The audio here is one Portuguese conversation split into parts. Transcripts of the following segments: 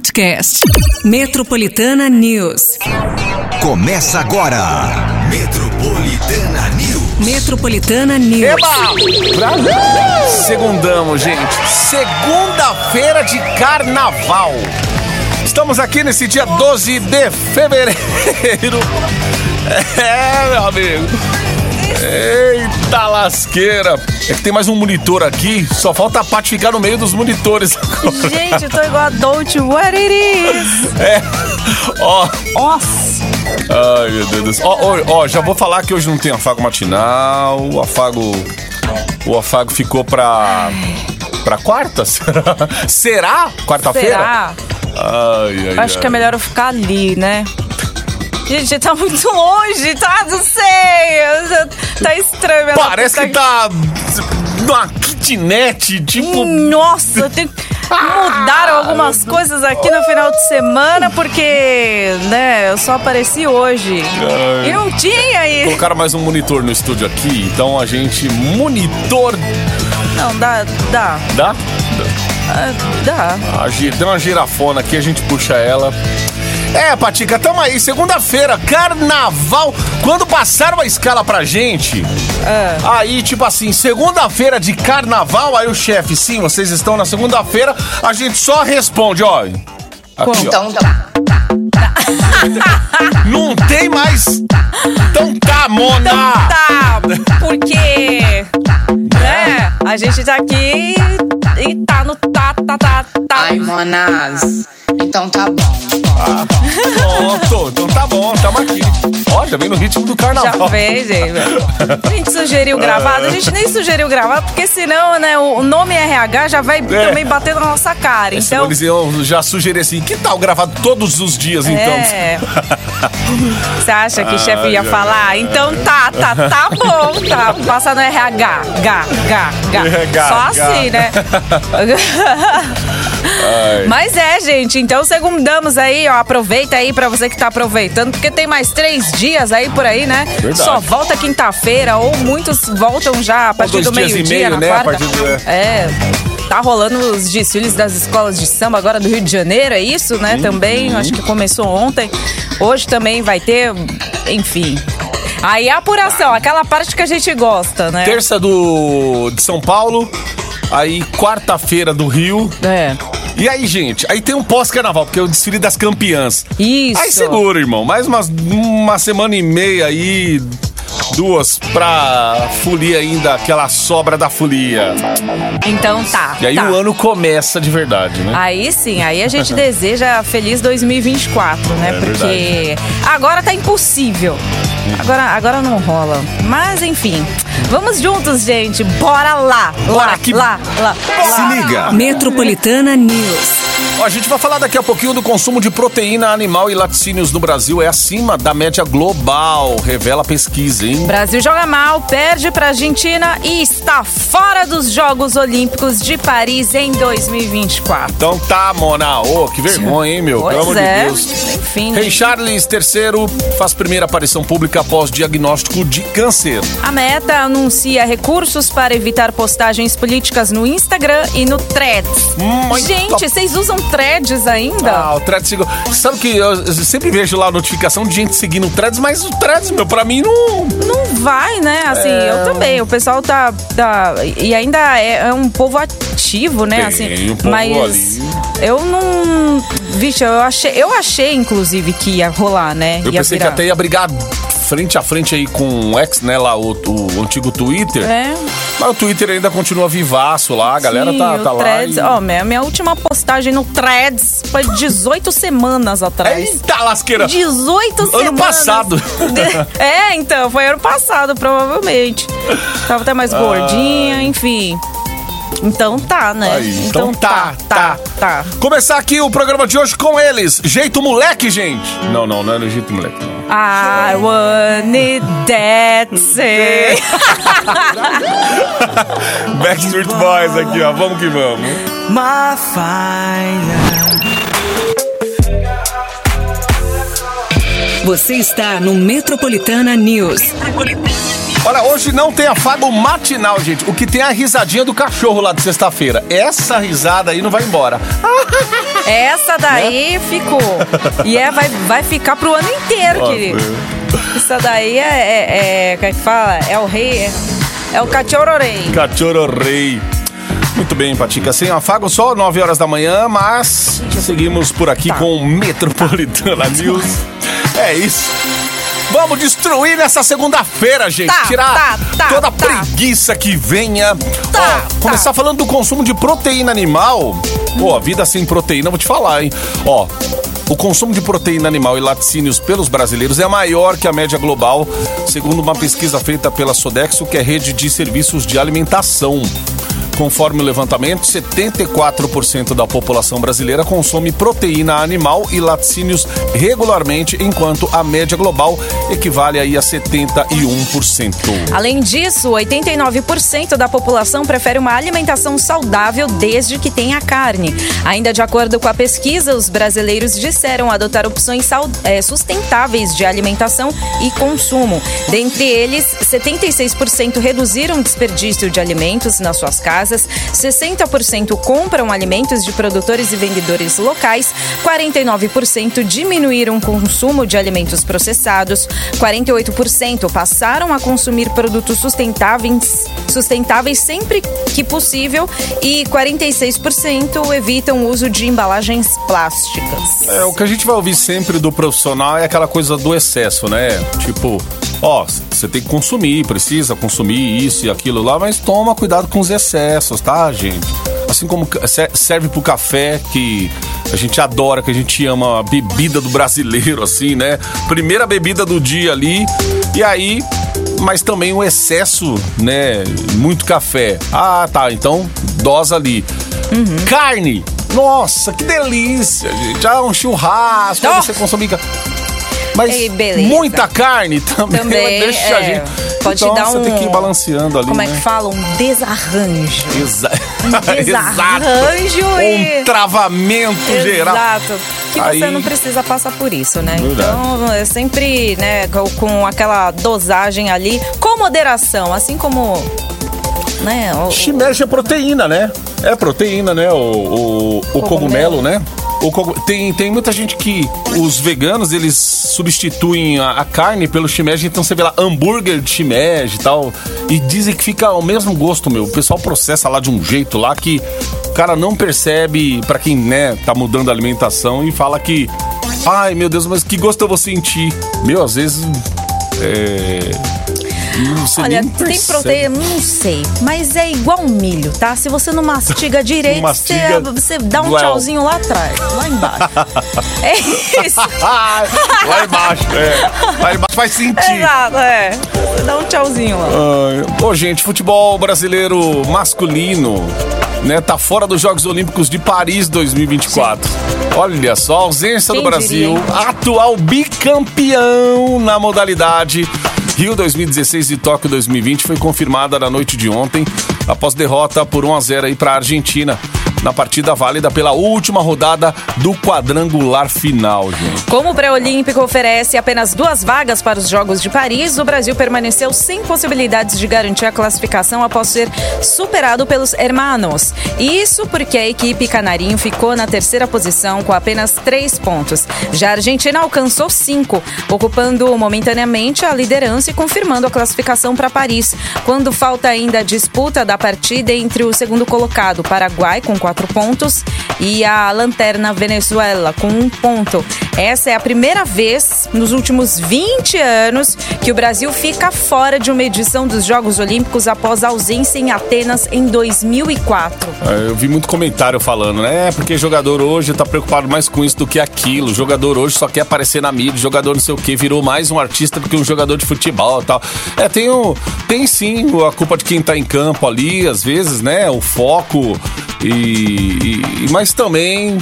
podcast. Metropolitana News. Começa agora. Metropolitana News. Metropolitana News. Eba! Brasil! Segundamos, gente. Segunda-feira de carnaval. Estamos aqui nesse dia 12 de fevereiro. É, meu amigo. Eita lasqueira! É que tem mais um monitor aqui, só falta a Paty ficar no meio dos monitores agora. Gente, eu tô igual a Don't What It Is. É. Ó, Nossa. ai meu Deus do céu. Ó, ó, ó, já vou falar que hoje não tem afago matinal. O afago. O afago ficou pra. pra quarta? Será? Será? Quarta-feira? Será? Ai, ai, Acho ai. que é melhor eu ficar ali, né? Gente, tá muito longe, tá? Não sei. Tá estranho. Parece que tá. numa kitnet, tipo. Nossa, tem... mudaram algumas coisas aqui no final de semana porque, né, eu só apareci hoje. E não tinha aí. Colocaram mais um monitor no estúdio aqui, então a gente. Monitor. Não, dá, dá, Dá? ah, dá. A Tem uma girafona aqui, a gente puxa ela. É, Patica, tamo aí, segunda-feira, carnaval. Quando passaram a escala pra gente, aí, tipo assim, segunda-feira de carnaval, aí o chefe, sim, vocês estão na segunda-feira, a gente só responde, ó. Aqui, ó. Então tá. Não tem mais. Então tá, Mona! Tá, porque, né, a gente tá aqui e tá no tá, tá, tá, tá. Ai, monas. Então tá bom. Pronto, então tá bom, tamo aqui. Ó, já vem no ritmo do Já carnaval. fez, gente. A gente sugeriu gravado, a gente nem sugeriu gravado, porque senão, né, o nome RH já vai também bater na nossa cara. Então, eles iam já sugerir assim, que tal gravado todos os dias, então? é. Você acha que o chefe ia falar? Então tá, tá, tá bom, tá. Passa no RH. Gá, gá, gá. Só assim, né? Mas é, gente. Então, segundamos aí, ó. Aproveita aí pra você que tá aproveitando, porque tem mais três dias aí por aí, né? Verdade. Só volta quinta-feira, ou muitos voltam já a partir dois do meio-dia, meio, na né? A quarta. partir do- É. Tá rolando os desfiles das escolas de samba agora do Rio de Janeiro, é isso, né? Também, acho que começou ontem. Hoje também vai ter, enfim. Aí a apuração, aquela parte que a gente gosta, né? Terça do de São Paulo, aí quarta-feira do Rio. É. E aí, gente, aí tem um pós-carnaval, porque é o desfile das campeãs. Isso. Aí segura, irmão. Mais umas, uma semana e meia aí, duas, pra folia ainda, aquela sobra da folia. Então tá. E aí tá. o ano começa de verdade, né? Aí sim, aí a gente deseja feliz 2024, né? É Porque agora tá impossível. Agora, agora não rola. Mas enfim, vamos juntos, gente. Bora lá. Bora lá, que- lá, lá, Se lá. liga. Metropolitana News. Ó, a gente vai falar daqui a pouquinho do consumo de proteína animal e laticínios no Brasil é acima da média global, revela a pesquisa, hein? Brasil joga mal, perde pra Argentina e está fora dos Jogos Olímpicos de Paris em 2024. Então tá, Mona. Ô, que vergonha, hein, meu? Pois Pelo amor é. de Deus. Enfim, Rei Charles III faz primeira aparição pública após diagnóstico de câncer. A Meta anuncia recursos para evitar postagens políticas no Instagram e no Threads. Muito- Gente, vocês usam Threads ainda? Ah, o Threads. Sabe que eu, sempre vejo lá a notificação de gente seguindo o Threads, mas o Threads, meu, pra mim não. Não vai, né? Assim, É. eu também. O pessoal tá. tá e ainda é, é um povo ativo, né? Tem assim, um povo mas ali. eu não. Vixe, eu achei, eu achei, inclusive, que ia rolar, né? Eu ia pensei que até ia brigar frente a frente aí com o X, né, lá, o, o antigo Twitter. É. Mas o Twitter ainda continua vivaço lá, a galera Sim, tá, o tá lá. Threads, e- ó, minha, minha última postagem no Threads foi 18 semanas atrás. Eita lasqueira! 18 Ano semanas. passado. É, então, foi ano passado, provavelmente. Tava até mais gordinha, enfim. Então tá, né? Aí, então tá, tá, tá. Começar aqui o programa de hoje com eles. Jeito moleque, gente. Não, não, não é no jeito moleque. não. I want it that say. Backstreet Boys aqui, ó. Vamos que vamos. my fire. Você está no Metropolitana News. Olha, hoje não tem afago matinal, gente. O que tem é a risadinha do cachorro lá de sexta-feira. Essa risada aí não vai embora. Essa daí Né? ficou. E é, vai, vai ficar pro ano inteiro, querido. Essa daí é, é, é. Como é que fala? É o rei. É, é o cachorro rei. Cachorro rei. Muito bem, Patica. Sem afago, só 9 horas da manhã, mas seguimos por aqui Tá. com o Metropolitana News. É isso. Vamos destruir nessa segunda-feira, gente. Tá, Tirar tá, tá, toda a tá. preguiça que venha. Tá, Ó, começar falando do consumo de proteína animal. Pô, a vida sem proteína, vou te falar, hein? Ó. O consumo de proteína animal e laticínios pelos brasileiros é maior que a média global, segundo uma pesquisa feita pela Sodexo, que é rede de serviços de alimentação. Conforme o levantamento, 74% da população brasileira consome proteína animal e laticínios regularmente, enquanto a média global equivale aí a 71%. Além disso, 89% da população prefere uma alimentação saudável desde que tenha carne. Ainda de acordo com a pesquisa, os brasileiros disseram adotar opções eh, sustentáveis de alimentação e consumo. Dentre eles, 76% reduziram o desperdício de alimentos nas suas casas, 60% compram alimentos de produtores e vendedores locais, 49% diminuíram o consumo de alimentos processados, 48% passaram a consumir produtos sustentáveis, sustentáveis sempre que possível e 46% evitam o uso de embalagens plásticas. É, o que a gente vai ouvir sempre do profissional é aquela coisa do excesso, né? Tipo, ó, você tem que consumir, precisa consumir isso e aquilo lá, mas toma cuidado com os excessos, tá, gente? Assim como serve pro café, que a gente adora, que a gente ama a bebida do brasileiro, assim, né? Primeira bebida do dia ali, e aí mas também o excesso, né? Muito café. Ah, tá. Então, dosa ali. Carne. Nossa, que delícia, gente. Ah, um churrasco. Oh. Você consumir. Mas Ei, muita carne também, Também, deixa a é, gente. pode então, dar você tem que ir um- balanceando ali. Como é né? que fala? Um desarranjo. Exa... desarranjo Exato. e- Um travamento geral. Exato. Que Aí- você não precisa passar por isso, né? Verdade. Então, é sempre, né, com, aquela dosagem ali, com moderação, assim como. Né, o- Shimeji é proteína, né? É proteína, né? O, o, o cogumelo, né? Tem, tem muita gente que os veganos eles substituem a, a carne pelo shimeji, então você vê lá hambúrguer de shimeji e tal, e dizem que fica o mesmo gosto, meu. O pessoal processa lá de um jeito lá que o cara não percebe, pra quem, né, tá mudando a alimentação e fala que, ai meu Deus, mas que gosto eu vou sentir? Meu, às vezes. É. Olha, tem percebe. proteína, não sei, mas é igual milho, tá? Se você não mastiga direito, mastiga, você, você dá um tchauzinho lá atrás, lá embaixo. é isso. Lá embaixo, é. Lá embaixo vai sentir. Exato, é. Você dá um tchauzinho lá. Ô, gente, futebol brasileiro masculino, né, tá fora dos Jogos Olímpicos de Paris 2024. Olha só, a ausência Quem do Brasil, diria, atual bicampeão na modalidade. Rio 2016 e Tóquio 2020 foi confirmada na noite de ontem, após derrota por 1 a 0 aí para a Argentina, na partida válida pela última rodada do quadrangular final, gente. Como o pré-olímpico oferece apenas duas vagas para os Jogos de Paris, o Brasil permaneceu sem possibilidades de garantir a classificação após ser superado pelos hermanos. Isso porque a equipe canarinho ficou na terceira posição com apenas três pontos. Já a Argentina alcançou cinco, ocupando momentaneamente a liderança e confirmando a classificação para Paris, quando falta ainda a disputa da partida entre o segundo colocado, Paraguai, com quatro pontos, e a lanterna Venezuela, com um ponto. Essa é a primeira vez nos últimos 20 anos que o Brasil fica fora de uma edição dos Jogos Olímpicos após a ausência em Atenas em 2004. É, Eu vi muito comentário falando, né? É, porque jogador hoje tá preocupado mais com isso do que aquilo. Jogador hoje só quer aparecer na mídia, jogador não sei o que, virou mais um artista do que um jogador de futebol e tal. É, tem, o, tem sim a culpa de quem tá em campo ali, às vezes, né? O foco e. e- mas também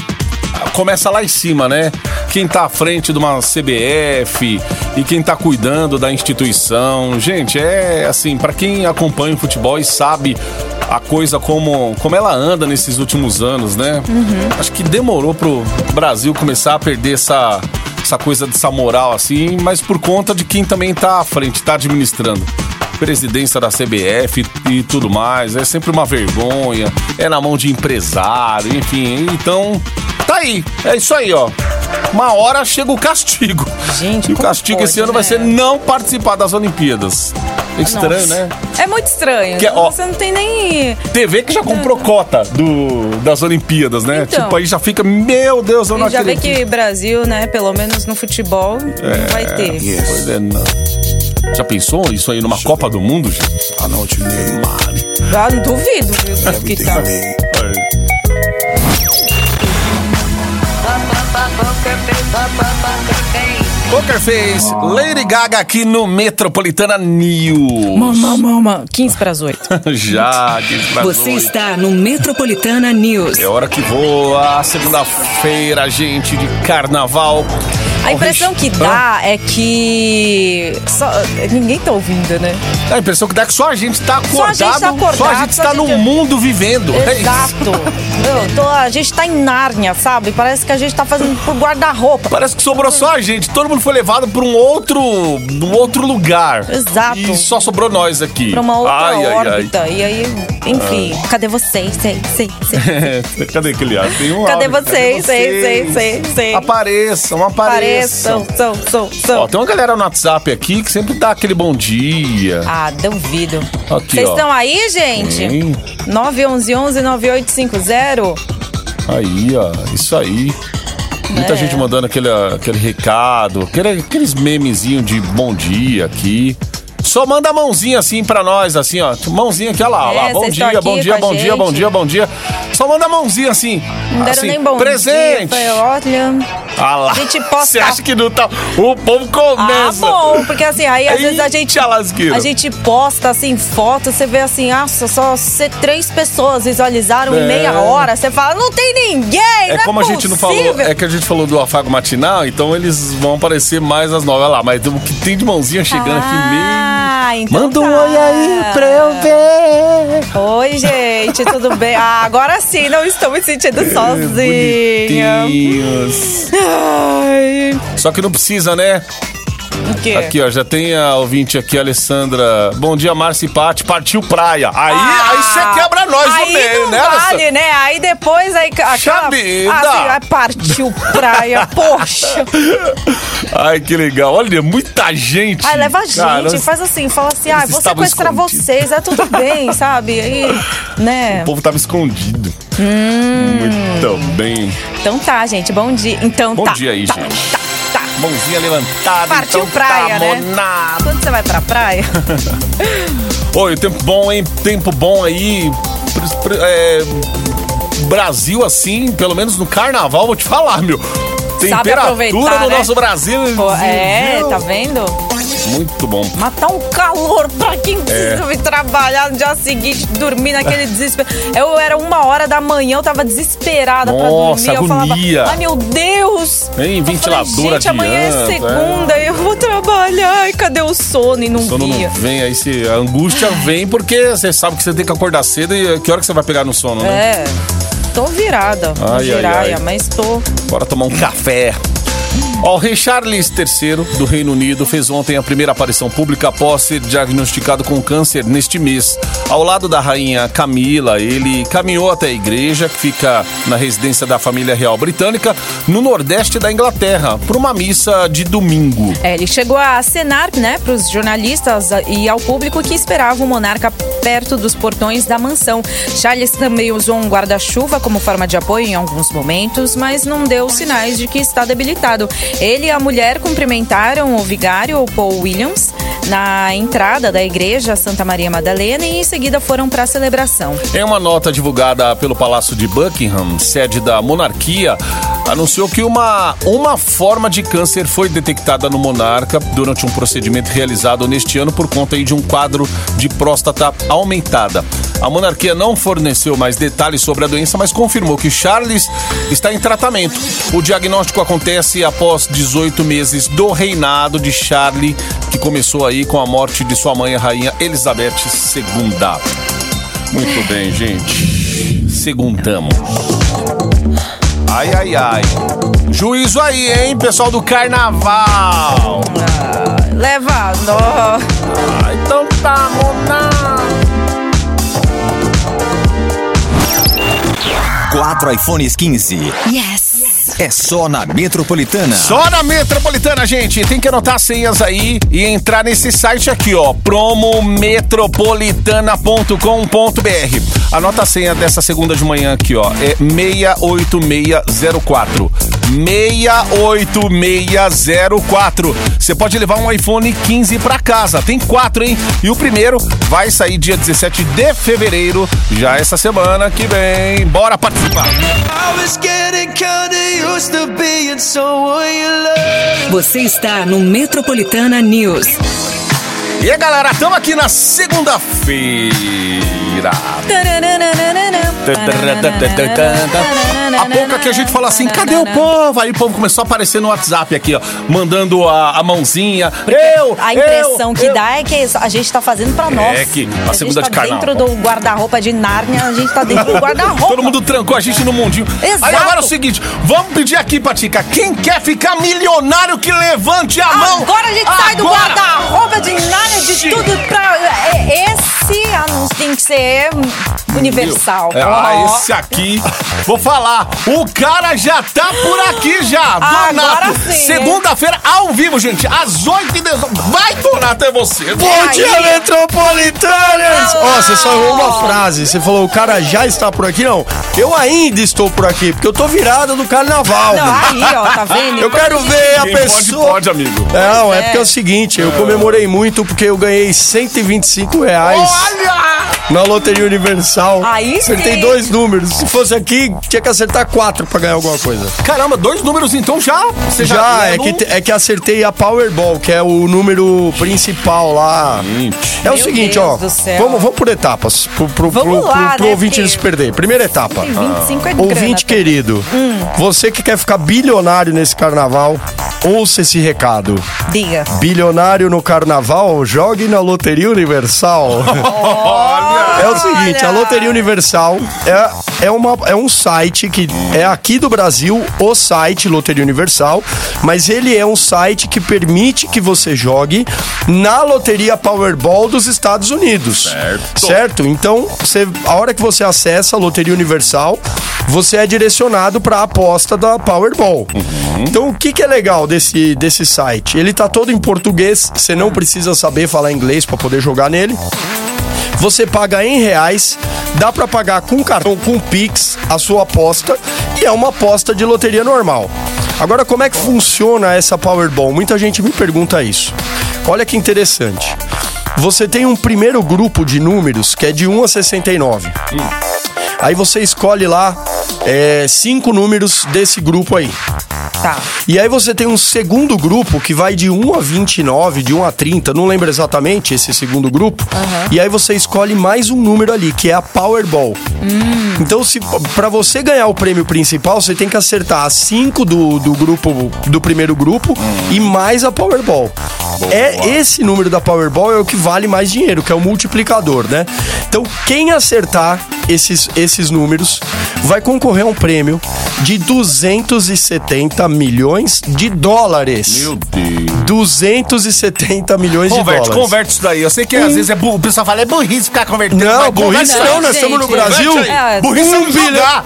começa lá em cima, né? Quem tá à frente de uma CBF e quem tá cuidando da instituição. Gente, é assim, para quem acompanha o futebol e sabe a coisa como, como ela anda nesses últimos anos, né? Acho que demorou pro Brasil começar a perder essa, essa coisa dessa moral assim, mas por conta de quem também tá à frente, tá administrando. Presidência da CBF e, tudo mais. É sempre uma vergonha. É na mão de empresário, enfim. Então, tá aí. É isso aí, ó. Uma hora chega o castigo. Gente, e o castigo pode, esse ano né? vai ser não participar das Olimpíadas. É estranho, Nossa. né? É muito estranho. Que é, ó, Você não tem nem. TV que já comprou cota do, das Olimpíadas, né? Então. tipo, aí já fica, meu Deus, eu não E já vê acredito. que Brasil, né, pelo menos no futebol, não vai ter. Pois é, não. Já pensou isso aí numa Copa do Mundo, gente? Ah, não, te. Ah, não duvido, viu? Que tá. Poker Face, Lady Gaga aqui no Metropolitana News. Mama, mama. 15 para as 8. Já, diz pra Você nós. está no Metropolitana News. É hora que voa, segunda-feira, gente, de carnaval. A impressão que dá é que. Só... Ninguém tá ouvindo, né? A impressão que dá que só a gente tá acordado, Só a gente tá acordado, só a gente só a no gente- mundo vivendo. É isso. Exato. Meu, tô- a gente tá em Nárnia, sabe? Parece que a gente tá fazendo por guarda-roupa. Parece que sobrou só a gente. Todo mundo foi levado para um outro, um outro lugar. Exato. E só sobrou nós aqui. Pra uma outra Ai, ai, ai. órbita. E aí, enfim, cadê vocês? Sei, sei, sei. Cadê aquele ar? Tem um Cadê áudio. vocês? Sei, sei, sei, sei. Apareçam, apareçam. Pareçam, são, são, são. Ó, tem uma galera no WhatsApp aqui que sempre dá aquele bom dia. Ah, duvido. Aqui, Vocês ó. estão aí, gente? Sim. 911-9850. Aí, ó, isso aí. Muita É. gente mandando aquele, aquele recado, aquele- aqueles memezinhos de bom dia aqui. Só manda a mãozinha assim pra nós, assim, ó. Mãozinha aqui, ó lá, ó lá. É, Bom dia, bom dia, bom dia, bom dia, bom dia. Só manda a mãozinha assim. Não deram assim, nem bom presente. dia. Falei, olha... Ah lá. A gente posta- Você acha que não tá. O povo Ah, começa. bom, porque assim, aí às vezes a gente. Eita, lasqueira. A gente posta assim, foto, você vê assim, nossa, só três pessoas visualizaram É. em meia hora. Você fala, não tem ninguém! É não como a gente não falou, possível." é que a gente falou do afago matinal, então eles vão aparecer mais às nove. Olha lá, mas o que tem de mãozinha chegando aqui Ah, então Manda um tá. oi aí pra eu ver. Oi, gente, tudo bem? Ah, agora sim, não estou me sentindo sozinha. Bonitinhos. Ai, Só que não precisa, né? Aqui, ó, já tem a ouvinte aqui, a Alessandra. Bom dia, Márcia e Pati. Partiu praia. Aí, Ah, aí você quebra nós aí no meio, não né? Aí depois aí aquela, assim, partiu praia, poxa. Ai, que legal. Olha, muita gente. Leva gente, Cara, faz assim, fala assim, ah, vou sequestrar escondidos. vocês, é tudo bem, sabe? Aí, né? O povo tava escondido. Hum. Muito bem. Então tá, gente, bom dia. Então Bom tá. dia aí, tá, gente. Tá, tá. Mãozinha levantada. Partiu então praia, tá né? monado. Quando você vai pra praia? Oi, tempo bom, hein? Tempo bom aí. É, Brasil, assim, pelo menos no carnaval, vou te falar, meu. Temperatura aproveitar, no né? nosso Brasil. Pô, é, tá vendo? Muito bom. Matar um calor pra quem precisa vir trabalhar no dia seguinte, dormir naquele desespero. Eu era uma hora da manhã, eu tava desesperada pra Nossa, dormir. Eu falava, agonia. ai meu Deus! Eu ventilador falei, Gente, amanhã é adianta, segunda e eu vou trabalhar. E cadê o sono? E não Sono via. não vem, aí se, a angústia vem porque você sabe que você tem que acordar cedo e que hora que você vai pegar no sono, né? É. Tô virada. Ai, ai, ai. mas tô. Bora tomar um café. O rei Charles III do Reino Unido fez ontem a primeira aparição pública após ser diagnosticado com câncer neste mês. Ao lado da rainha Camila, ele caminhou até a igreja, que fica na residência da família real britânica, no nordeste da Inglaterra, por uma missa de domingo. É, ele chegou a acenar, né, pros jornalistas e ao público que esperava o monarca perto dos portões da mansão. Charles também usou um guarda-chuva como forma de apoio em alguns momentos, mas não deu sinais de que está debilitado. Ele e a mulher cumprimentaram o vigário, Paul Williams, na entrada da igreja Santa Maria Madalena e em seguida foram para a celebração. Em uma nota divulgada pelo Palácio de Buckingham, sede da monarquia, anunciou que uma, uma forma de câncer foi detectada no monarca durante um procedimento realizado neste ano por conta de um quadro de próstata aumentada. A monarquia não forneceu mais detalhes sobre a doença, mas confirmou que Charles está em tratamento. O diagnóstico acontece após 18 meses do reinado de Charlie, que começou aí com a morte de sua mãe, a rainha Elizabeth II. Muito bem, gente. Segundamos. Ai, ai, ai. Juízo aí, hein, pessoal do carnaval. Leva, nó. Ai, Então tá, mona. 4 iPhones 15. Yes. É só na Metropolitana. Só na Metropolitana, gente. Tem que anotar as senhas aí e entrar nesse site aqui, ó. promometropolitana.com.br. Anota a senha dessa segunda de manhã aqui, ó. É 68604. 68604. Você pode levar um iPhone 15 pra casa. Tem quatro, hein? E o primeiro vai sair dia 17 de fevereiro, já essa semana que vem. Bora participar. Você está no Metropolitana News. E aí, galera, estamos aqui na segunda-feira. Há pouco aqui a gente falou assim, cadê o povo? Aí o povo começou a aparecer no WhatsApp aqui, ó, mandando a, a mãozinha. eu, A impressão eu, que eu. dá é que a gente tá fazendo pra nós. É que a a segunda gente de tá carnaval. dentro do guarda-roupa de Nárnia, a gente tá dentro do guarda-roupa. Todo mundo trancou a gente no mundinho. Exato. Aí agora é o seguinte, vamos pedir aqui, Patica, quem quer ficar milionário que levante a mão. Agora a gente sai do Agora. guarda-roupa de Nárnia, de tudo pra... é- Esse anúncio tem que ser universal. É, ah, Ó. esse aqui, vou falar, o cara já tá por aqui já. Donato, segunda-feira ao vivo, gente, às 8 e 18 Vai, Donato, é você. Bom aí? dia, metropolitanas! Ó, você só errou uma frase. Você falou, o cara já está por aqui. Não, eu ainda estou por aqui, porque eu tô virado do carnaval. Não, aí, ó, tá vendo? Eu quero ver a Quem pode, pessoa... pode, amigo. Não, é É. porque é o seguinte, eu comemorei muito porque eu ganhei 125 reais Olha! Na Loteria Universal. Aí Acertei sim. dois números. Se fosse aqui, tinha que acertar quatro pra ganhar alguma coisa. Caramba, dois números então já? Você Já, é não- que, é que acertei a Powerball, que é o número principal lá. É o Meu seguinte, Deus ó. Vamos, vamos por etapas. Pro, pro, Vamos pro, lá, pro, pro né, ouvinte não se perder. Primeira etapa. Tem 25 é grana, Ouvinte tá? querido, você que quer ficar bilionário nesse carnaval, ouça esse recado. Diga. Bilionário no carnaval, jogue na Loteria Universal. É o seguinte, a Loteria Universal é, é, uma, é um site que é aqui do Brasil, o site Loteria Universal, mas ele é um site que permite que você jogue na Loteria Powerball dos Estados Unidos. Certo. Certo? Então, você, a hora que você acessa a Loteria Universal, você é direcionado para a aposta da Powerball. Então, o que, que é legal desse, desse site? Ele tá todo em português, você não precisa saber falar inglês para poder jogar nele. Você paga em reais, dá pra pagar com cartão, com Pix, a sua aposta, e é uma aposta de loteria normal. Agora, como é que funciona essa Powerball? Muita gente me pergunta isso. Olha que interessante. Você tem um primeiro grupo de números que é de 1 a 69. Aí você escolhe lá é, cinco números desse grupo aí. Tá. E aí você tem um segundo grupo que vai de 1 a 29, de 1 a 30, não lembro exatamente esse segundo grupo. E aí você escolhe mais um número ali, que é a Powerball. Então, se para você ganhar o prêmio principal, você tem que acertar as 5 do, do grupo do primeiro grupo e mais a Powerball. É esse número da Powerball é o que vale mais dinheiro, que é o multiplicador, né? Então, quem acertar esses, esses números vai concorrer a um prêmio de 270 milhões de dólares. Meu Deus. 270 milhões de Converte, dólares. converte isso daí. Eu sei que às vezes é bu... o pessoal fala, é burrice ficar convertendo. Não, mas burrice converte não, aí. nós estamos no. Brasil. Converte. É, burrice é um não bilhão. jogar.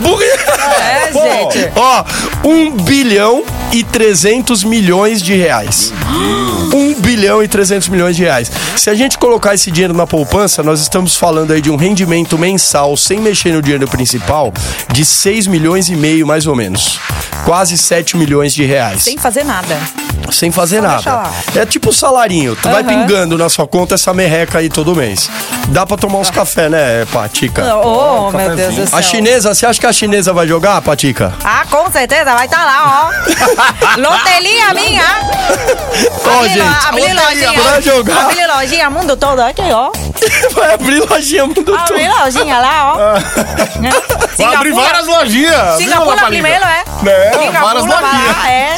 É, gente. Ó, 1 bilhão e 300 milhões de reais. 1 bilhão e 300 milhões de reais. Se a gente colocar esse dinheiro na poupança, nós estamos falando aí de um rendimento mensal, sem mexer no dinheiro principal, de 6 milhões e meio, mais ou menos. Quase 7 milhões de reais. Sem fazer nada. Sem fazer Só nada. É tipo o salarinho. Tu vai Aham. pingando na sua conta essa merreca aí todo mês. Dá pra tomar uns café, né, Patica? Oh, meu Deus do céu. A chinesa, você acha que a chinesa vai jogar, Patica? Ah, com certeza, vai estar lá, ó. Loteria minha. Ó, Abri- gente, Abri lojinha. pra jogar. Abri lojinha mundo todo aqui, ó. vai abrir lojinha mundo Abri todo. lojinha lá, ó. Vai abrir várias lojinhas. Singapura primeiro, é? É, Singapura várias lojinhas. lá, é.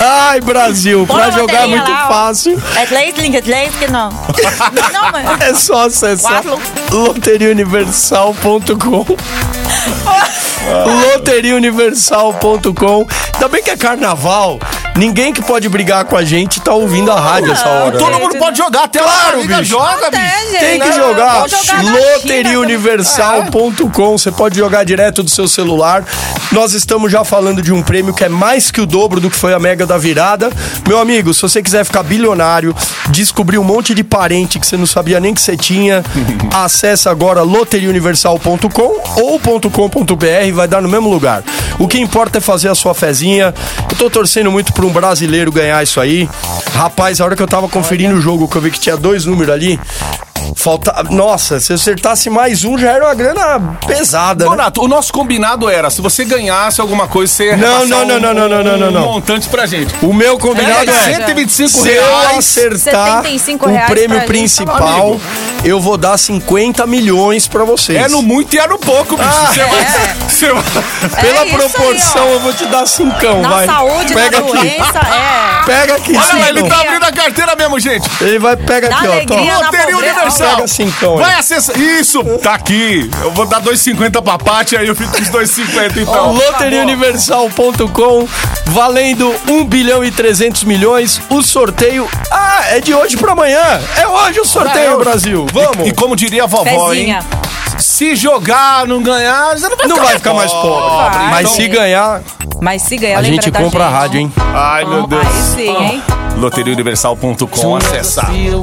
Ai, Brasil, Põe pra jogar é muito lá, ó. fácil. É três links, três que não. Não, mas... É só acessar loteriauniversal.com loteriauniversal.com bem que é carnaval, Ninguém que pode brigar com a gente tá ouvindo a rádio essa hora. Todo né? mundo pode jogar, até Claro, bicho. joga, bicho. Gente. Tem que jogar loteriauniversal.com. Você pode jogar direto do seu celular. Nós estamos já falando de um prêmio que é mais que o dobro do que foi a Mega da Virada. Meu amigo, se você quiser ficar bilionário, descobrir um monte de parente que você não sabia nem que você tinha, acessa agora loteriauniversal.com ou .com.br, vai dar no mesmo lugar. O que importa é fazer a sua fezinha. Eu tô torcendo muito pra um brasileiro ganhar isso aí. Rapaz, a hora que eu tava conferindo o jogo, que eu vi que tinha dois números ali, Falta. Nossa, se eu acertasse mais um, já era uma grana pesada. né? Donato, o nosso combinado era, se você ganhasse alguma coisa, você ia Não, não, não, um- não, não, não, não, não, um não. montante pra gente. O meu combinado É, é. 125 Se eu reais. acertar 75 o reais prêmio gente, principal, amigo. eu vou dar 50 milhões pra vocês. É no muito e é no pouco, bicho. Ah, Você vai- você vai- Pela É aí, proporção, ó. eu vou te dar cincão, Na vai. saúde, Pega na aqui. doença, é. Pega aqui, Olha lá, ele tá abrindo a carteira mesmo, gente. Ele vai, pega Dá aqui, ó. Loteria pobreza. Universal. Pega cincão aí. Vai acessar. Isso, tá aqui. Eu vou dar 2,50 pra Paty, aí eu fico com os 2,50 então. loteriauniversal.com valendo 1 bilhão e 300 milhões. O sorteio, ah, é de hoje pra amanhã. É hoje o sorteio, Ah, é. Brasil. Vamos. E como diria a vovó, hein? Se jogar, não ganhar, você não vai não ficar, vai ficar mais pobre. Vai. Mas Então- se ganhar, Mas se ganhar, a gente compra a rádio, hein? Ai, meu Deus. Aí sim, hein? Loteriauniversal.com, acessar. Fica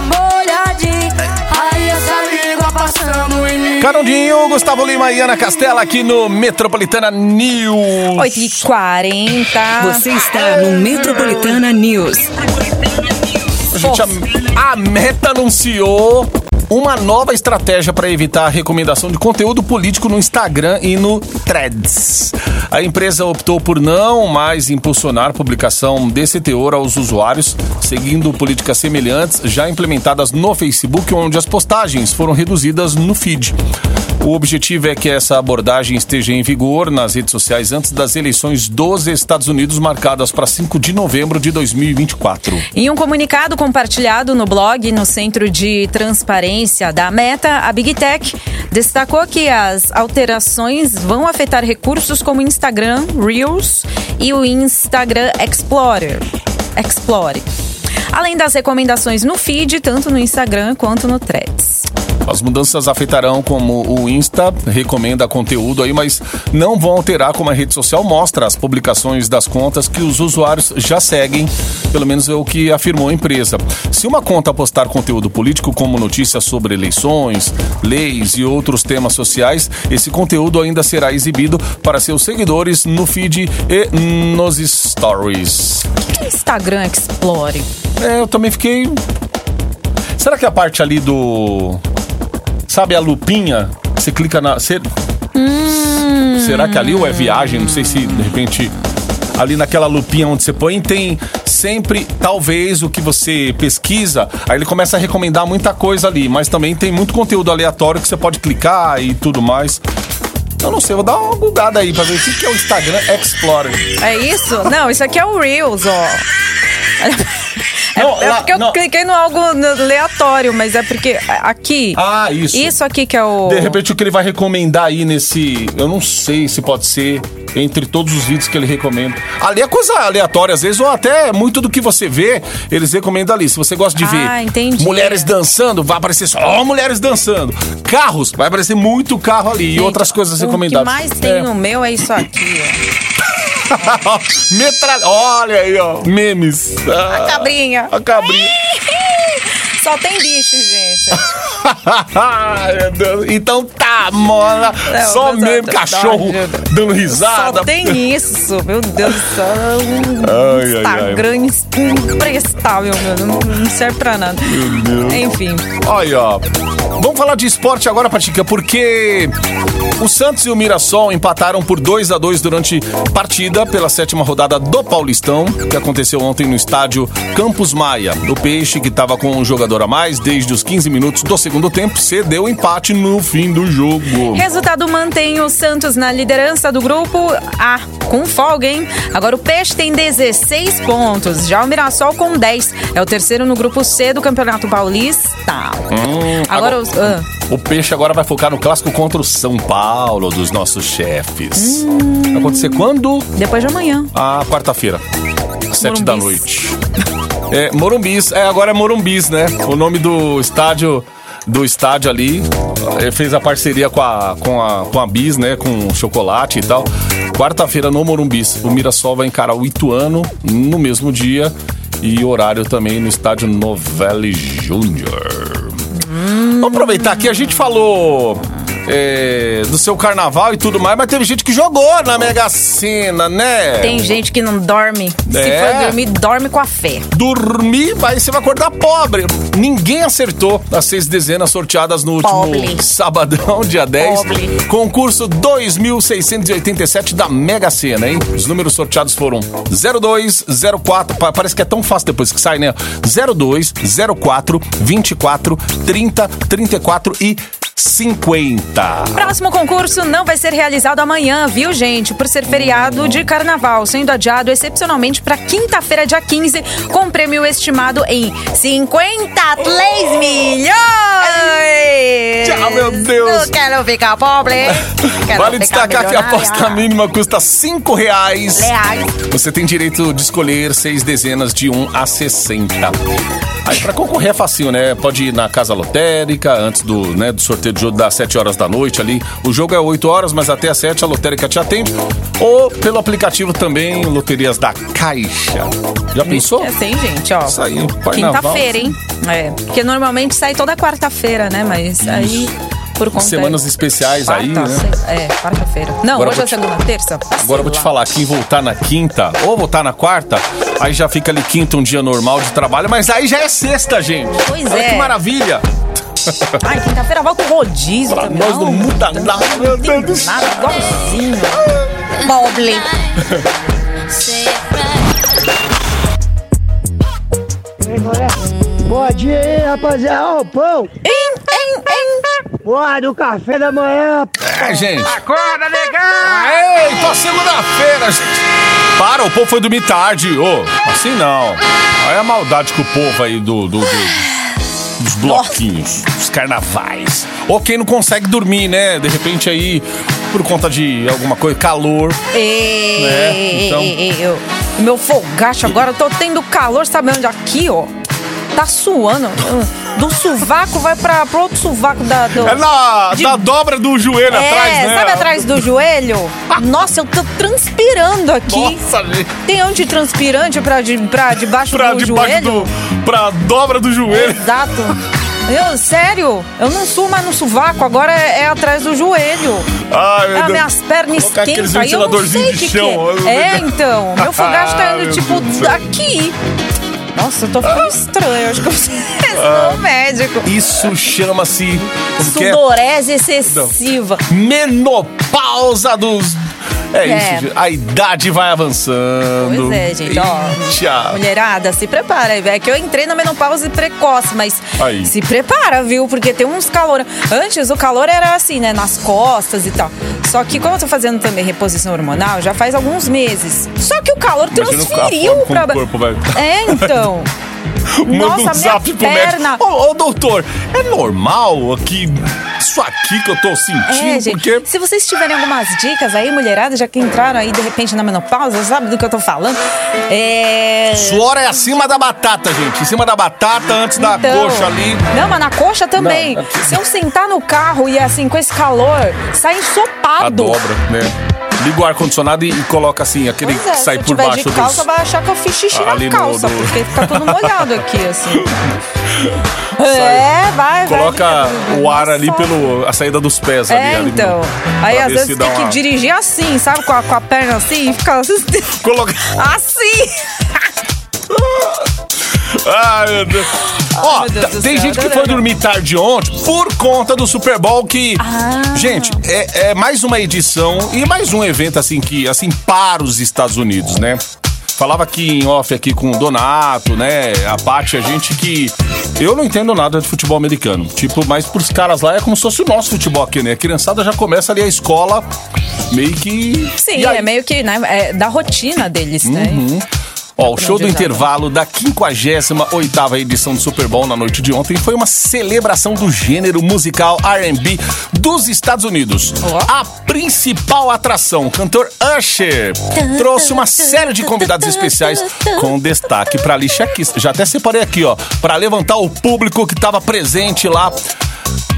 molhadinho, aí essa língua passando em mim. Carondinho, Gustavo Lima e Ana Castela aqui no Metropolitana News. 8h40. Você está no Metropolitana News. Gente, a, a Meta anunciou uma nova estratégia para evitar a recomendação de conteúdo político no Instagram e no Threads. A empresa optou por não mais impulsionar publicação desse teor aos usuários, seguindo políticas semelhantes já implementadas no Facebook, onde as postagens foram reduzidas no feed. O objetivo é que essa abordagem esteja em vigor nas redes sociais antes das eleições dos Estados Unidos, marcadas para 5 de novembro de 2024. Em um comunicado compartilhado no blog no Centro de Transparência da Meta, a Big Tech destacou que as alterações vão afetar recursos como Instagram Reels e o Instagram Explorer. Explore. Além das recomendações no feed, tanto no Instagram quanto no Threads. As mudanças afetarão como o Insta recomenda conteúdo aí, mas não vão alterar como a rede social mostra as publicações das contas que os usuários já seguem, pelo menos é o que afirmou a empresa. Se uma conta postar conteúdo político como notícias sobre eleições, leis e outros temas sociais, esse conteúdo ainda será exibido para seus seguidores no feed e nos stories. Instagram Explore. É, eu também fiquei. Será que a parte ali do. Sabe a lupinha? Você clica na. Cê- Será que ali ou é viagem? Não sei se de repente. Ali naquela lupinha onde você põe, tem sempre, talvez, o que você pesquisa. Aí ele começa a recomendar muita coisa ali, mas também tem muito conteúdo aleatório que você pode clicar e tudo mais. Eu não sei, vou dar uma bugada aí pra ver o que que é o Instagram Explorer. É isso? Não, isso aqui é o Reels, ó. É, Não, é lá- porque eu não. cliquei no algo aleatório, mas é porque aqui. Ah, isso. Isso aqui que é o. De repente o que ele vai recomendar aí nesse. Eu não sei se pode ser entre todos os vídeos que ele recomenda. Ali é coisa aleatória, às vezes, ou até muito do que você vê, eles recomendam ali. Se você gosta de Ah, ver entendi. mulheres dançando, vai aparecer só mulheres dançando. Carros, vai aparecer muito carro ali. e Gente, outras coisas O recomendadas. que mais tem É. no meu é isso aqui, Metralha. Olha aí, ó. Memes. ó. Ah, A cabrinha. A cabrinha. Só tem bicho, gente. Meu Deus. Então tá, mola. Não, Só mesmo cachorro ajuda. dando risada. Só tem isso, meu Deus do céu. Ai, ai, Instagram imprestável, meu. Não, não serve pra nada. Enfim. Olha, ó. Vamos falar de esporte agora, Patica, porque o Santos e o Mirassol empataram por 2 a 2 durante partida pela sétima rodada do Paulistão, que aconteceu ontem no estádio Campos Maia. O Peixe, que estava com um jogador a mais desde os 15 minutos do segundo tempo, cedeu empate no fim do jogo. Resultado mantém o Santos na liderança do grupo A com folga, hein? Agora o Peixe tem 16 pontos, já o Mirassol com 10. É o terceiro no grupo C do Campeonato Paulista. agora, agora- os. ah, O Peixe agora vai focar no clássico contra o São Paulo dos nossos chefes. Hum. Vai acontecer quando? depois de amanhã. A quarta-feira, às sete da Morumbis. noite. É, Morumbis. É, agora é Morumbis, né? O nome do estádio do estádio ali. Ele fez a parceria com a, com a, com a Bis, né? Com o chocolate e tal. Quarta-feira no Morumbis. O Mirassol vai encarar o Ituano no mesmo dia. E horário também no estádio Novelli Júnior. Vamos aproveitar aqui, a gente falou é, do seu carnaval e tudo mais, mas teve gente que jogou na Mega Sena, né? Tem gente que não dorme. Se É. for dormir, dorme com a fé. Dormir, aí você vai acordar pobre. Ninguém acertou as seis dezenas sorteadas no último Pobre. sabadão, dia 10. Pobre. Concurso 2687 da Mega Sena, hein? Os números sorteados foram 02, 04, pa- parece que é tão fácil depois que sai, né? 02, 04, 24, 30, 34 e 50. Próximo concurso não vai ser realizado amanhã, viu, gente? Por ser feriado de carnaval, sendo adiado excepcionalmente para quinta-feira, dia 15, com prêmio estimado em 53 milhões! Deus. Não quero ficar pobre. Quero Vale ficar destacar que a aposta mínima custa 5 reais. Reais. Você tem direito de escolher seis dezenas de 1 a 60. Aí pra concorrer é facinho, né? Pode ir na casa lotérica antes do, né, do sorteio do jogo das 7 horas da noite ali. O jogo é 8 horas, mas até às 7 a lotérica te atende. Ou pelo aplicativo também, Loterias da Caixa. Já pensou? É assim, gente, ó. Saiu. Quinta-feira, hein? É. Porque normalmente sai toda quarta-feira, né? Mas aí, por conta. Semanas especiais aí, Quarta, né? sexta- É, quarta-feira. Não, Agora hoje é te- segunda, terça. Agora eu vou te falar, quem voltar na quinta ou voltar na quarta, aí já fica ali quinta, um dia normal de trabalho, mas aí já é sexta, gente. Pois Olha é. que maravilha. Ai, quinta-feira volta o rodízio Pra também. nós não muda nada, meu Deus do céu. Nada, igualzinho. Pobre. Bom dia aí, rapaziada. Ó, o pão. Porra, do café da manhã. É, gente. Acorda, negão! Eita, segunda-feira, gente. Para, o povo foi dormir tarde. Ô, assim não. Olha a maldade com o povo aí do, do- do- dos bloquinhos, dos carnavais. Ou quem não consegue dormir, né? De repente aí, por conta de alguma coisa, calor. Ei, É, então- ei, ei, eu- meu fogacho agora, eu tô tendo calor, sabe onde? Aqui, ó. Tá suando. Do sovaco vai pra, pro outro sovaco da. Do... É na, De- na dobra do joelho É, atrás, né? sabe atrás do joelho? Nossa, eu tô transpirando aqui. Nossa, gente. Tem antitranspirante pra, de, pra debaixo Pra do debaixo joelho? do. Pra dobra do joelho. Exato. Eu, sério, eu não suo mais no sovaco, agora é, é atrás do joelho. Ai, meu Ah, Deus. minhas pernas esquentam. aí Eu não sei de o que que é. É, então. Meu fogacho tá indo, tipo, daqui. Nossa, eu tô ficando estranho. Acho que eu preciso Ah. no médico. Isso chama-se. É? Sudorese excessiva. Menopausa dos. É, É. isso, a idade vai avançando. Pois é, gente, ó. Eita. Mulherada, se prepara. É que eu entrei na menopausa precoce, mas Aí. se prepara, viu? Porque tem uns calor. Antes o calor era assim, né? Nas costas e tal. Só que como eu tô fazendo também reposição hormonal, já faz alguns meses. Só que o calor Imagina transferiu como pra. o corpo vai- É, então. Manda Nossa, um zap pro perna. médico. Ô, ô, doutor, é normal aqui. Isso aqui que eu tô sentindo? É, gente. porque. Se vocês tiverem algumas dicas aí, mulherada, já que entraram aí de repente na menopausa, sabe do que eu tô falando? É. Suor é acima da batata, gente. Em cima da batata, antes da Então, coxa ali. Não, mas na coxa também. Não, aqui- Se eu sentar no carro e assim, com esse calor, sai A ensopado. dobra, né? Liga o ar-condicionado e, e coloca assim, aquele é, que sai por baixo de calça, dos. vai achar que eu fiz xixi Ali na no- calça, do- porque fica tudo molhado aqui, assim. é, vai, vai. Coloca fica- o ar ali pelo. a saída dos pés ali. É, ali no- então. Aí às vezes tem que uma- dirigir assim, sabe? Com a, com a perna assim e fica Coloca. assim. Ai, meu Deus. Ó, do tem céu, gente que foi dormir tarde ontem por conta do Super Bowl que. Ah. Gente, é, é mais uma edição e mais um evento assim que assim para os Estados Unidos, né? Falava aqui em off aqui com o Donato, né? A Paty, a gente que Eu não entendo nada de futebol americano. Tipo, mas pros caras lá é como se fosse o nosso futebol aqui, né? A criançada já começa ali a escola meio que. Sim, aí- é meio que né, é da rotina deles, né? Uhum. Ó, o show do já intervalo da 58ª edição do Super Bowl na noite de ontem foi uma celebração do gênero musical R&B dos Estados Unidos. A principal atração, o cantor Usher, trouxe uma série de convidados especiais com destaque para Alicia Keys. Já até separei aqui, ó, para levantar o público que estava presente lá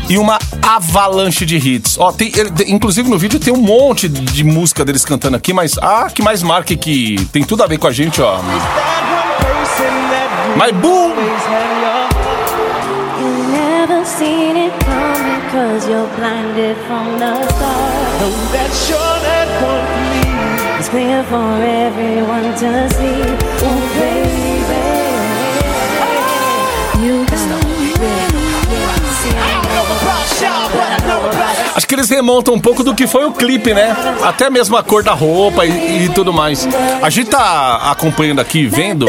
e uma avalanche de hits. Ó, tem, inclusive no vídeo tem um monte de música deles cantando aqui, mas a que mais marca que tem tudo a ver com a gente, ó. My Boo! Never seen it coming cause you're blinded from the start. Know that you're that one me. It's clear for everyone to see. Oh, baby. Acho que eles remontam um pouco do que foi o clipe, né? Até mesmo a cor da roupa e, e tudo mais. A gente tá acompanhando aqui, vendo.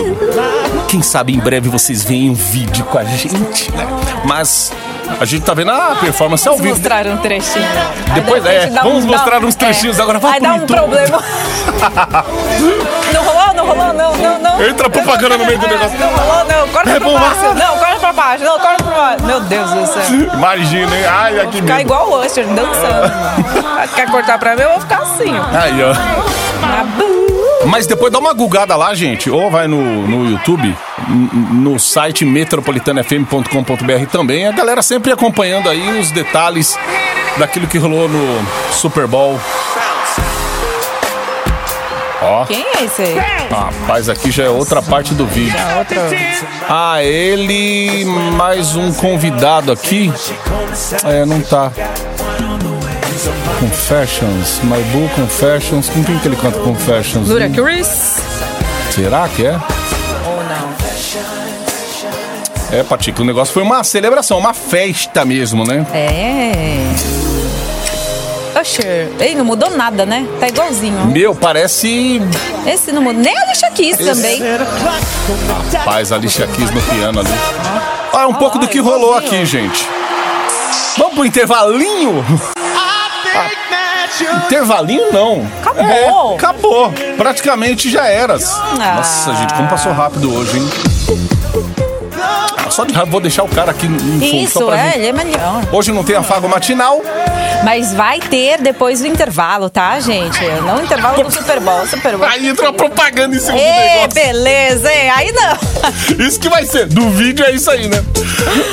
Quem sabe em breve vocês veem um vídeo com a gente, né? Mas a gente tá vendo a performance ao Vamos vivo. mostrar um trechinho. Depois, é, vamos mostrar uns trechinhos agora, vai Aí dá um YouTube. problema. não rolou, não rolou, não, não, não. Entra propaganda no meio do É, negócio. Não rolou, não. Corta É pra baixo. vai. Não, corta pra baixo. Não, corta pra baixo. Meu Deus do céu. Imagina, hein? Ai, aqui Ficar igual o Usher, dançando. Quer cortar pra mim? Eu vou ficar assim, ó. Aí, ó. Na Mas depois dá uma gugada lá, gente, ou vai no, no YouTube, no site metropolitanafm.com.br também. A galera sempre acompanhando aí os detalhes daquilo que rolou no Super Bowl. Ó, Quem é esse aí? rapaz, aqui já é outra parte do vídeo. Outra. Ah, ele, mais um convidado aqui. É, não tá. Confessions, My Boo Confessions. Com quem que ele canta Confessions? Lura Chris? Será que é? Ou não? É, Patico, o negócio foi uma celebração, uma festa mesmo, né? É. Usher. Ei, não mudou nada, né? Tá igualzinho. Meu, parece. Esse não mudou. Nem a Alicia Keys também. Rapaz, a Alicia Keys no piano ali. Ah, é um pouco do que rolou aqui, gente. Vamos pro intervalinho? Intervalinho não. Acabou. É, acabou. Praticamente já eras. Ah. Nossa, gente, como passou rápido hoje, hein? Ah, Só de raiva, vou deixar o cara aqui no fundo. só Isso, pra é, gente. ele é melhor. Hoje não tem afago matinal. Mas vai ter depois do intervalo, tá, gente? Não o intervalo do Super Bowl. Super Bowl. Aí entra uma propaganda em cima do negócio. beleza, hein? Aí não. Isso que vai ser. Do vídeo é isso aí, né?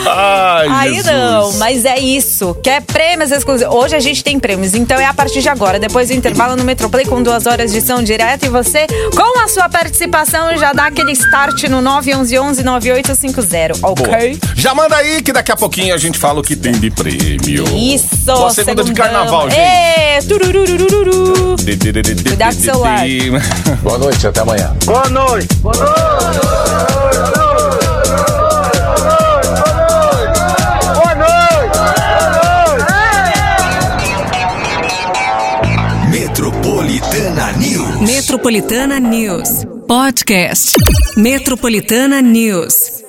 Ai, Aí Jesus. não, mas é isso. Quer prêmios exclusivos? Hoje a gente tem prêmios, então é a partir de agora. Depois do intervalo no Metroplay com duas horas de som direta e você, com a sua participação, já dá aquele start no 911-9850, ok? Boa. Já manda aí que daqui a pouquinho a gente fala o que tem de prêmio. Isso, Boa segunda de segundão. carnaval, gente. Ê, turururururu. De- de- de- de- de- Cuidado de- com o celular. de- Boa noite, até amanhã. Boa noite. Boa noite. Boa noite. Metropolitana News. Metropolitana News. Podcast. Metropolitana News.